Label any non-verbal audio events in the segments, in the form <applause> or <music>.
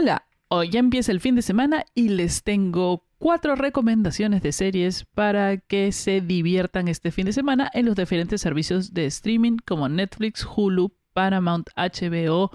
Hola, hoy ya empieza el fin de semana y les tengo cuatro recomendaciones de series para que se diviertan este fin de semana en los diferentes servicios de streaming como Netflix, Hulu, Paramount, HBO,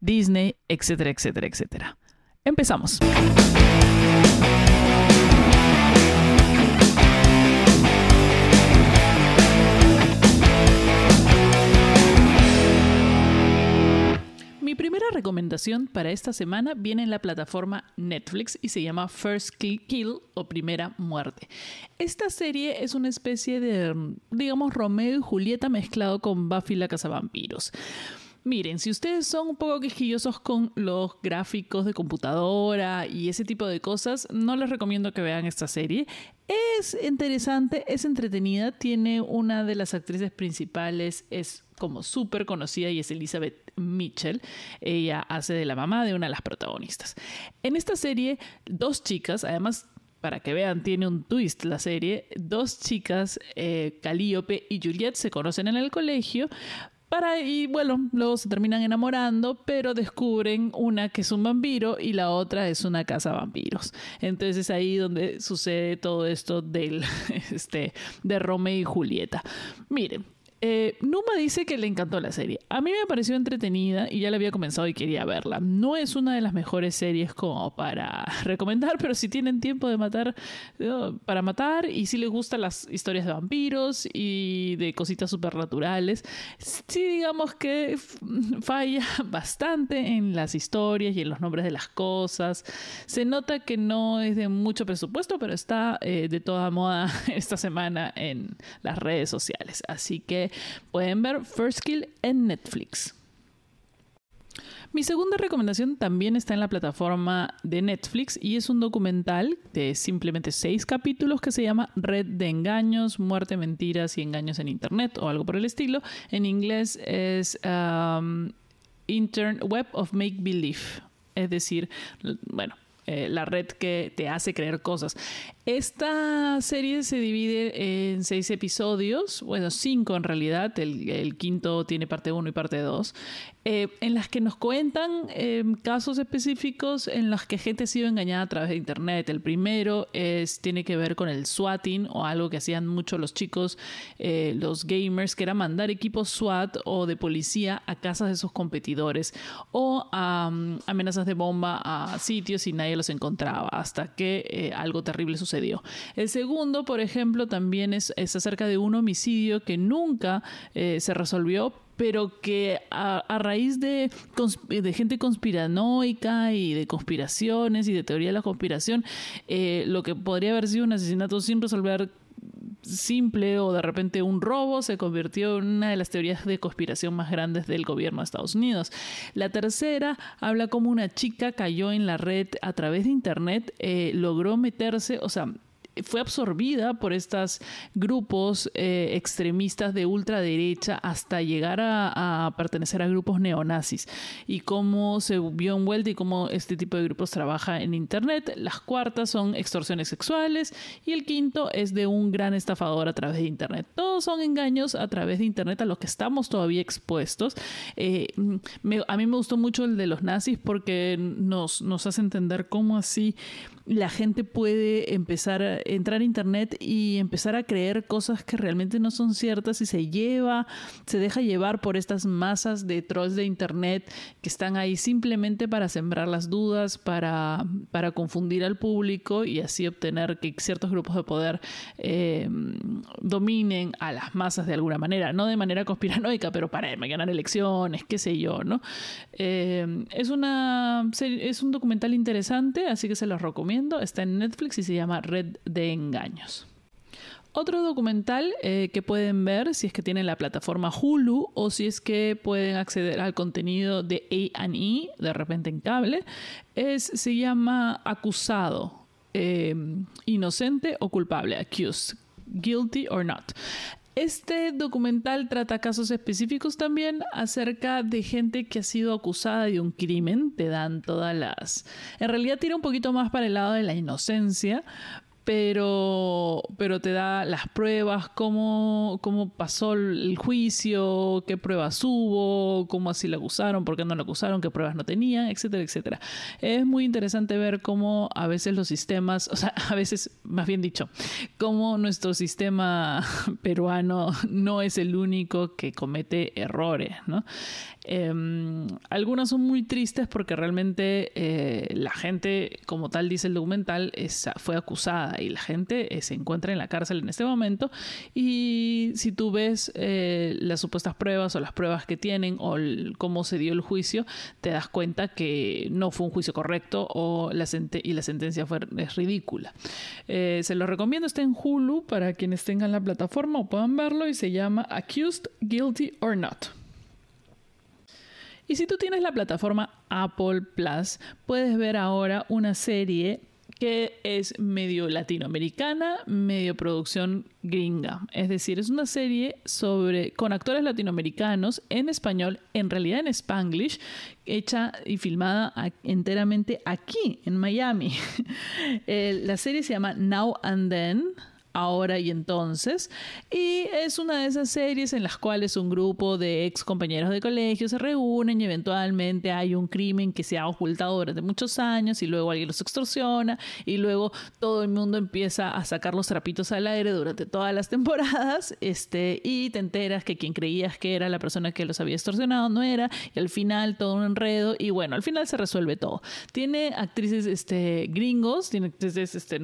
Disney, etcétera, etcétera, etcétera. Empezamos. Recomendación para esta semana viene en la plataforma Netflix y se llama First Kill o Primera Muerte. Esta serie es una especie de, digamos, Romeo y Julieta mezclado con Buffy la Cazavampiros. Miren, si ustedes son un poco quejillosos con los gráficos de computadora y ese tipo de cosas, no les recomiendo que vean esta serie. Es interesante, es entretenida, tiene una de las actrices principales, es como súper conocida y es Elizabeth Mitchell. Ella hace de la mamá de una de las protagonistas. En esta serie, dos chicas, además para que vean, tiene un twist la serie. Dos chicas, eh, Calliope y Juliette, se conocen en el colegio, para, y bueno, luego se terminan enamorando, pero descubren una que es un vampiro y la otra es una casa vampiros. Entonces es ahí donde sucede todo esto del, <laughs> este, de Romeo y Julieta. Miren, eh, Numa dice que le encantó la serie. A mí me pareció entretenida y ya la había comenzado y quería verla. No es una de las mejores series como para <laughs> recomendar, pero si tienen tiempo de matar, eh, para matar y si les gustan las historias de vampiros y de cositas supernaturales, sí digamos que <laughs> falla <laughs> bastante en las historias y en los nombres de las cosas. Se nota que no es de mucho presupuesto, pero está eh, de toda moda esta semana en las redes sociales. Así que Pueden ver First Kill en Netflix. Mi segunda recomendación también está en la plataforma de Netflix y es un documental de simplemente seis capítulos que se llama Red de Engaños, Muerte, Mentiras y Engaños en Internet o algo por el estilo. En inglés es um, Intern Web of Make Believe. Es decir, bueno, eh, la red que te hace creer cosas. Esta serie se divide en seis episodios, bueno, cinco en realidad, el, quinto tiene parte uno y parte dos, eh, en las que nos cuentan em, casos específicos en los que gente ha sido engañada a través de Internet. El primero es, tiene que ver con el swatting o algo que hacían mucho los chicos, eh, los gamers, que era mandar equipos SWAT o de policía a casas de sus competidores o amenazas de bomba a sitios y nadie los encontraba hasta que eh, algo terrible sucedió el segundo, por ejemplo, también es, acerca de un homicidio que nunca eh, se resolvió, pero que a, raíz de, de, gente conspiranoica y de conspiraciones y de teoría de la conspiración, eh, lo que podría haber sido un asesinato sin resolver simple o de repente un robo se convirtió en una de las teorías de conspiración más grandes del gobierno de Estados Unidos. La tercera habla como una chica cayó en la red a través de Internet, eh, logró meterse, o sea, fue absorbida por estos grupos eh, extremistas de ultraderecha hasta llegar a, pertenecer a grupos neonazis y cómo se vio envuelta y cómo este tipo de grupos trabaja en Internet. Las cuartas son extorsiones sexuales y el quinto es de un gran estafador a través de Internet. Todos son engaños a través de Internet a los que estamos todavía expuestos. Eh, a mí me gustó mucho el de los nazis porque nos, nos hace entender cómo así la gente puede empezar a entrar a internet y empezar a creer cosas que realmente no son ciertas y se lleva, se deja llevar por estas masas de trolls de internet que están ahí simplemente para sembrar las dudas, para, para confundir al público y así obtener que ciertos grupos de poder eh, dominen a las masas de alguna manera, no de manera conspiranoica, pero para ganar elecciones, qué sé yo, ¿no? Eh, es, una, es un documental interesante, así que se los recomiendo está en Netflix y se llama Red de Engaños. Otro documental eh, que pueden ver si es que tienen la plataforma Hulu o si es que pueden acceder al contenido de A&E, de repente en cable, es, se llama Acusado, eh, Inocente o Culpable, Accused, Guilty or Not. Este documental trata casos específicos también acerca de gente que ha sido acusada de un crimen. Te dan todas las... En realidad tira un poquito más para el lado de la inocencia, pero, pero te da las pruebas, cómo, cómo pasó el juicio, qué pruebas hubo, cómo así la acusaron, por qué no la acusaron, qué pruebas no tenían, etcétera, etcétera. Es muy interesante ver cómo a veces los sistemas, o sea, <laughs> a veces, más bien dicho, cómo nuestro sistema <laughs> peruano no es el único que comete errores, ¿no? Em, algunas son muy tristes porque realmente eh, la gente, como tal dice el documental, fue acusada y la gente eh, se encuentra en la cárcel en este momento. Y si tú ves eh, las supuestas pruebas o las pruebas que tienen o cómo se dio el juicio, te das cuenta que no fue un juicio correcto o la y la sentencia fue, es ridícula. se lo recomiendo, está en Hulu para quienes tengan la plataforma o puedan verlo y se llama Accused, Guilty or Not. Y si tú tienes la plataforma Apple Plus, puedes ver ahora una serie que es medio latinoamericana, medio producción gringa. Es decir, es una serie sobre con actores latinoamericanos en español, en realidad en spanglish, hecha y filmada enteramente aquí en Miami. <laughs> la serie se llama Now and Then ahora y entonces. Y es una de esas series en las cuales un grupo de ex compañeros de colegio se reúnen y eventualmente hay un crimen que se ha ocultado durante muchos años y luego alguien los extorsiona y luego todo el mundo empieza a sacar los trapitos al aire durante todas las temporadas este, y te enteras que quien creías que era la persona que los había extorsionado no era y al final todo un enredo y bueno, al final se resuelve todo. Tiene actrices este, gringos, tiene actrices este,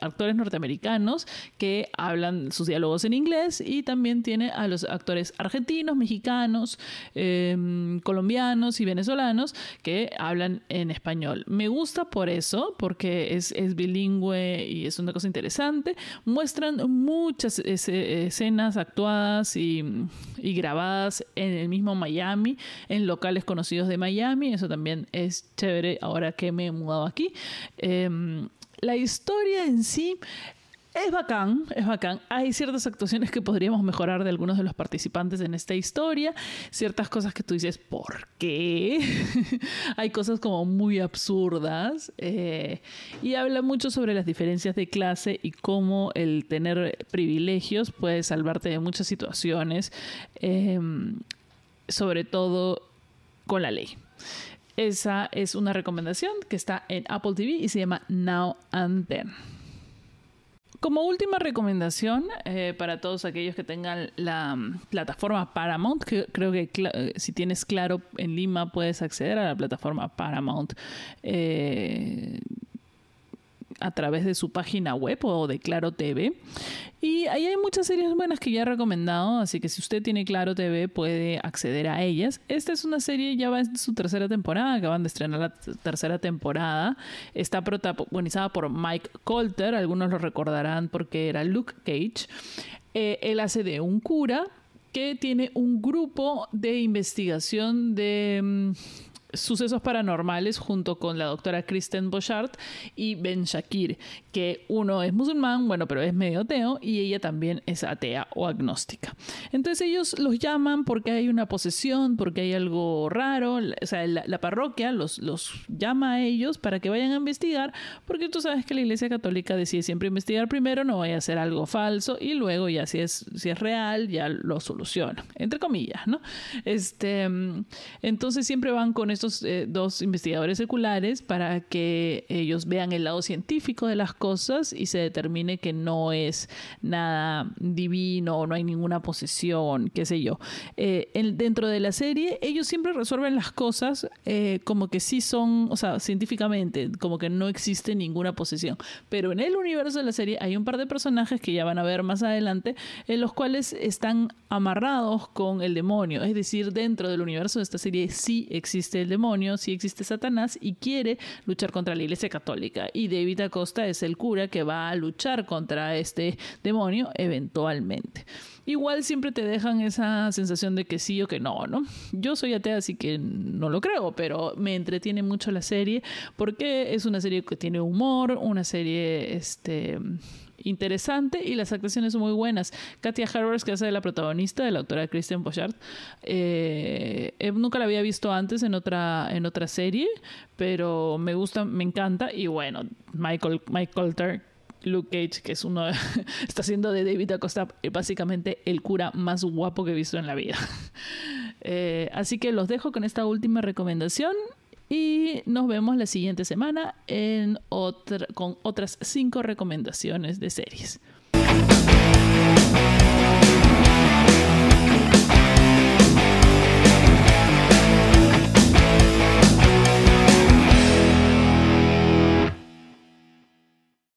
actores norteamericanos que hablan sus diálogos en inglés y también tiene a los actores argentinos, mexicanos, em, colombianos y venezolanos que hablan en español. Me gusta por eso, porque es, bilingüe y es una cosa interesante. Muestran muchas escenas actuadas y, grabadas en el mismo Miami, en locales conocidos de Miami. Eso también es chévere ahora que me he mudado aquí. Em, la historia en sí es bacán, es bacán. Hay ciertas actuaciones que podríamos mejorar de algunos de los participantes en esta historia, ciertas cosas que tú dices, ¿por qué? <laughs> Hay cosas como muy absurdas eh, y habla mucho sobre las diferencias de clase y cómo el tener privilegios puede salvarte de muchas situaciones, em, sobre todo con la ley. Esa es una recomendación que está en Apple TV y se llama Now and Then. Como última recomendación eh, para todos aquellos que tengan la mm, plataforma Paramount, que creo que eh, si tienes claro en Lima puedes acceder a la plataforma Paramount. Eh, a través de su página web o de Claro TV. Y ahí hay muchas series buenas que ya he recomendado, así que si usted tiene Claro TV puede acceder a ellas. Esta es una serie, ya va en su tercera temporada, acaban de estrenar la tercera temporada. Está protagonizada por Mike Colter, algunos lo recordarán porque era Luke Cage. Eh, él hace de un cura que tiene un grupo de investigación de mm, sucesos paranormales junto con la doctora Kristen Bochard y Ben Shakir, que uno es musulmán, bueno, pero es medio ateo y ella también es atea o agnóstica. Entonces ellos los llaman porque hay una posesión, porque hay algo raro, o sea, la, parroquia los, los llama a ellos para que vayan a investigar, porque tú sabes que la Iglesia Católica decide siempre investigar primero, no vaya a hacer algo falso y luego ya si es, si es real, ya lo soluciona, entre comillas, ¿no? Este, entonces siempre van con estos eh, dos investigadores seculares para que ellos vean el lado científico de las cosas y se determine que no es nada divino, no hay ninguna posesión, qué sé yo. Eh, dentro de la serie, ellos siempre resuelven las cosas eh, como que sí son, o sea, científicamente, como que no existe ninguna posesión. Pero en el universo de la serie hay un par de personajes que ya van a ver más adelante, en los cuales están amarrados con el demonio. Es decir, dentro del universo de esta serie sí existe el demonio, sí existe Satanás y quiere luchar contra la Iglesia Católica. Y David Acosta es el cura que va a luchar contra este demonio eventualmente. Igual siempre te dejan esa sensación de que sí o que no, ¿no? Yo soy atea, así que no lo creo, pero me entretiene mucho la serie porque es una serie que tiene humor, una serie este interesante y las actuaciones son muy buenas. Katia Harvers, que hace de la protagonista, de la autora Kristen Pochard, eh, eh, nunca la había visto antes en otra, en otra serie, pero me gusta, me encanta. Y bueno, Michael, Mike Coulter, Luke Cage, que es uno, <laughs> está haciendo de David Acosta básicamente el cura más guapo que he visto en la vida. <laughs> Eh, así que los dejo con esta última recomendación y nos vemos la siguiente semana en con otras cinco recomendaciones de series.